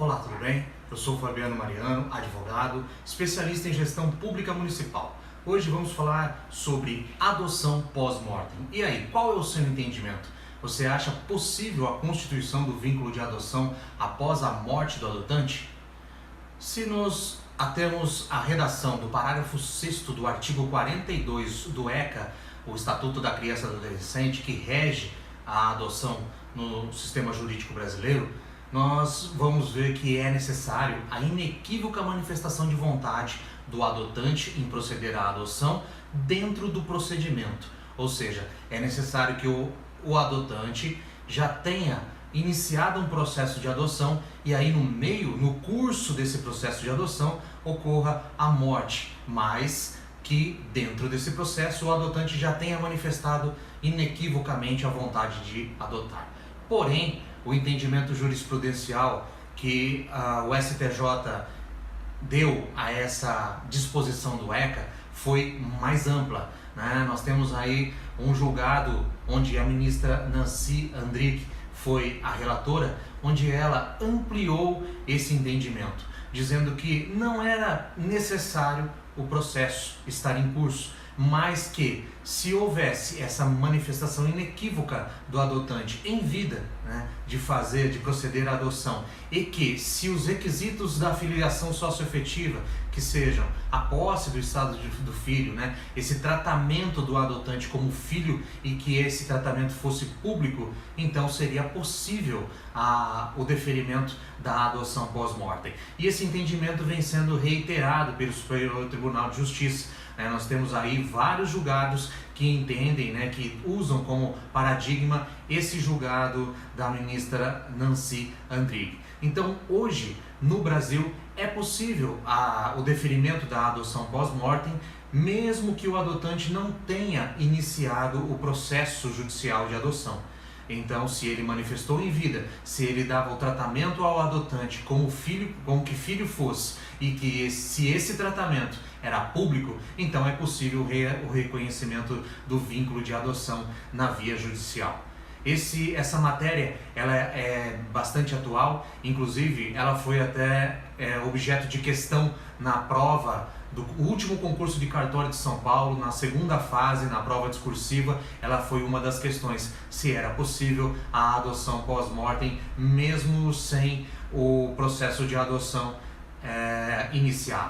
Olá, tudo bem? Eu sou Fabiano Mariano, advogado, especialista em gestão pública municipal. Hoje vamos falar sobre adoção pós-mortem. E aí, qual é o seu entendimento? Você acha possível a constituição do vínculo de adoção após a morte do adotante? Se nos atemos à redação do parágrafo 6 do artigo 42 do ECA, o Estatuto da Criança e do Adolescente, que rege a adoção no sistema jurídico brasileiro, nós vamos ver que é necessário a inequívoca manifestação de vontade do adotante em proceder à adoção dentro do procedimento. Ou seja, é necessário que o, o adotante já tenha iniciado um processo de adoção e aí no meio, no curso desse processo de adoção, ocorra a morte, mas que dentro desse processo o adotante já tenha manifestado inequivocamente a vontade de adotar. Porém, o entendimento jurisprudencial que uh, o STJ deu a essa disposição do ECA foi mais ampla. Né? Nós temos aí um julgado onde a ministra Nancy Andrick foi a relatora, onde ela ampliou esse entendimento, dizendo que não era necessário o processo estar em curso, mas que se houvesse essa manifestação inequívoca do adotante em vida, né, de fazer, de proceder à adoção, e que se os requisitos da filiação socioafetiva, que sejam a posse do estado de, do filho, né, esse tratamento do adotante como filho e que esse tratamento fosse público, então seria possível a, o deferimento da adoção pós-mortem. E esse entendimento vem sendo reiterado pelo Superior Tribunal de Justiça né? Nós temos aí vários julgados que entendem, né, que usam como paradigma esse julgado da ministra Nancy Andrighi. Então, hoje, no Brasil, é possível a, o deferimento da adoção pós-mortem, mesmo que o adotante não tenha iniciado o processo judicial de adoção. Então, se ele manifestou em vida, se ele dava o tratamento ao adotante como filho, como que filho fosse, e que se esse tratamento era público, então é possível o reconhecimento do vínculo de adoção na via judicial. Esse, essa matéria ela é bastante atual, inclusive ela foi até é, objeto de questão na prova do último concurso de cartório de São Paulo, na segunda fase, na prova discursiva, ela foi uma das questões. Se era possível a adoção pós-mortem, mesmo sem o processo de adoção é, iniciado.